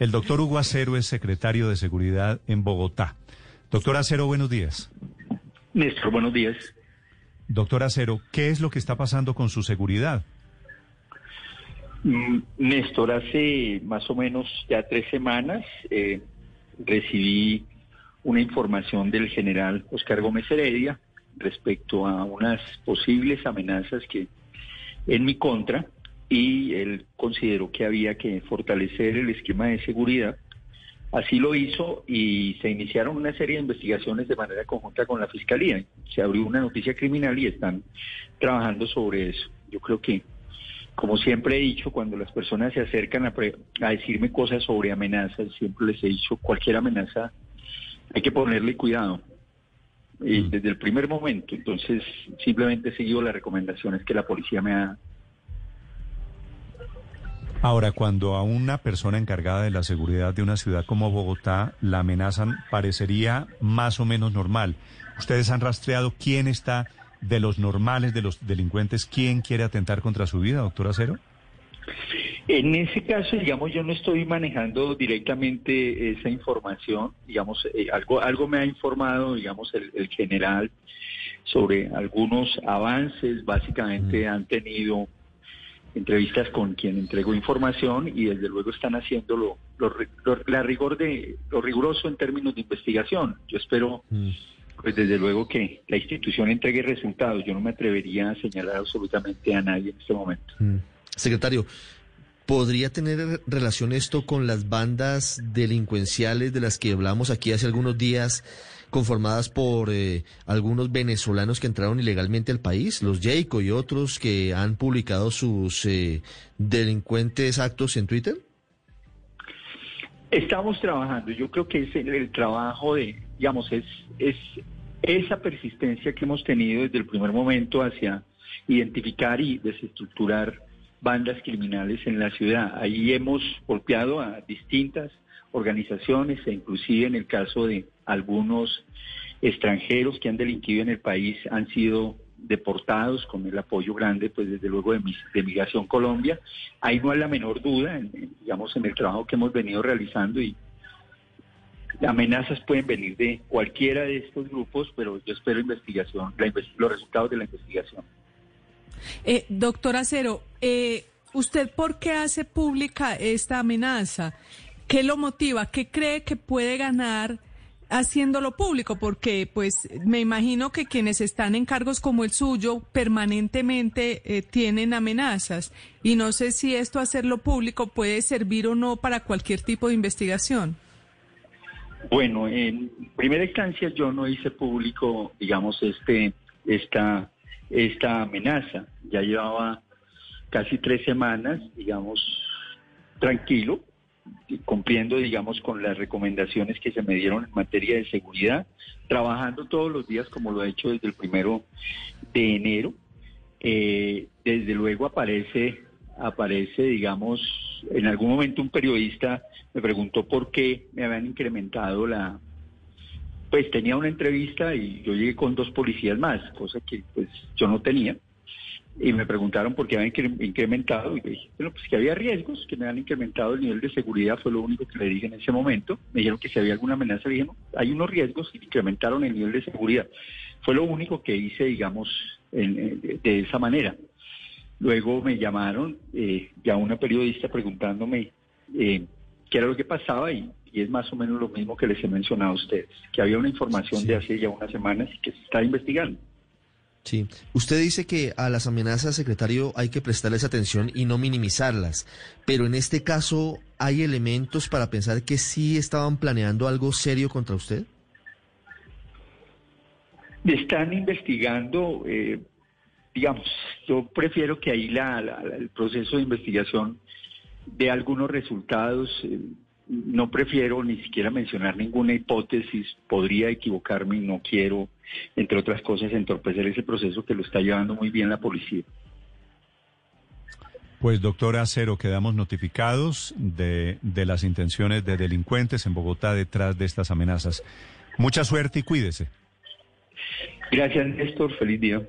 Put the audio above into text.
El doctor Hugo Acero es secretario de Seguridad en Bogotá. Doctor Acero, buenos días. Néstor, buenos días. Doctor Acero, ¿qué es lo que está pasando con su seguridad? Mm, Néstor, hace más o menos ya tres semanas eh, recibí una información del general Oscar Gómez Heredia respecto a unas posibles amenazas que en mi contra y él consideró que había que fortalecer el esquema de seguridad. Así lo hizo y se iniciaron una serie de investigaciones de manera conjunta con la Fiscalía. Se abrió una noticia criminal y están trabajando sobre eso. Yo creo que, como siempre he dicho, cuando las personas se acercan a, a decirme cosas sobre amenazas, siempre les he dicho, cualquier amenaza hay que ponerle cuidado. Y mm. desde el primer momento, entonces simplemente he seguido las recomendaciones que la policía me ha Ahora, cuando a una persona encargada de la seguridad de una ciudad como Bogotá la amenazan, parecería más o menos normal. ¿Ustedes han rastreado quién está de los normales, de los delincuentes, quién quiere atentar contra su vida, doctor Acero? En ese caso, digamos, yo no estoy manejando directamente esa información, digamos, eh, algo, algo me ha informado, digamos, el, el general sobre algunos avances, básicamente mm. han tenido entrevistas con quien entregó información y desde luego están haciendo lo, la rigor de, lo riguroso en términos de investigación. Yo espero, mm. pues desde luego que la institución entregue resultados. Yo no me atrevería a señalar absolutamente a nadie en este momento. Mm. Secretario, ¿podría tener relación esto con las bandas delincuenciales de las que hablamos aquí hace algunos días? conformadas por eh, algunos venezolanos que entraron ilegalmente al país, los Jayco y otros que han publicado sus eh, delincuentes actos en Twitter? Estamos trabajando. Yo creo que es el, trabajo de, digamos, es, es esa persistencia que hemos tenido desde el primer momento hacia identificar y desestructurar bandas criminales en la ciudad. Ahí hemos golpeado a distintas organizaciones e inclusive en el caso de algunos extranjeros que han delinquido en el país han sido deportados con el apoyo grande, pues desde luego de, de Migración Colombia. Ahí no hay la menor duda, digamos, en el trabajo que hemos venido realizando y amenazas pueden venir de cualquiera de estos grupos, pero yo espero investigación, los resultados de la investigación. Eh, doctor Acero, eh, ¿usted por qué hace pública esta amenaza? ¿Qué lo motiva? ¿Qué cree que puede ganar haciéndolo público? Porque pues me imagino que quienes están en cargos como el suyo permanentemente eh, tienen amenazas y no sé si esto hacerlo público puede servir o no para cualquier tipo de investigación. Bueno, en primera instancia yo no hice público, digamos, este, esta, esta amenaza. Ya llevaba casi tres semanas, digamos, tranquilo, cumpliendo, digamos, con las recomendaciones que se me dieron en materia de seguridad, trabajando todos los días como lo he hecho desde el primero de enero. Eh, desde luego aparece, aparece, digamos, en algún momento un periodista me preguntó por qué me habían incrementado la, pues tenía una entrevista y yo llegué con dos policías más, cosa que pues yo no tenía y me preguntaron por qué habían incrementado y le dije, bueno, pues que había riesgos, que me han incrementado el nivel de seguridad, fue lo único que le dije en ese momento. Me dijeron que si había alguna amenaza, le dije, no, hay unos riesgos y incrementaron el nivel de seguridad. Fue lo único que hice, digamos, de, esa manera. Luego me llamaron eh, ya una periodista preguntándome eh, qué era lo que pasaba y, es más o menos lo mismo que les he mencionado a ustedes, que había una información de hace ya unas semanas y que se está investigando. Sí. Usted dice que a las amenazas, secretario, hay que prestarles atención y no minimizarlas. Pero en este caso, ¿hay elementos para pensar que sí estaban planeando algo serio contra usted? Están investigando, eh, digamos, yo prefiero que ahí la, el proceso de investigación dé algunos resultados. Eh, no prefiero ni siquiera mencionar ninguna hipótesis, podría equivocarme y no quiero, entre otras cosas, entorpecer ese proceso que lo está llevando muy bien la policía. Pues doctora Acero, quedamos notificados de, de las intenciones de delincuentes en Bogotá detrás de estas amenazas. Mucha suerte y cuídese. Gracias, Néstor. Feliz día.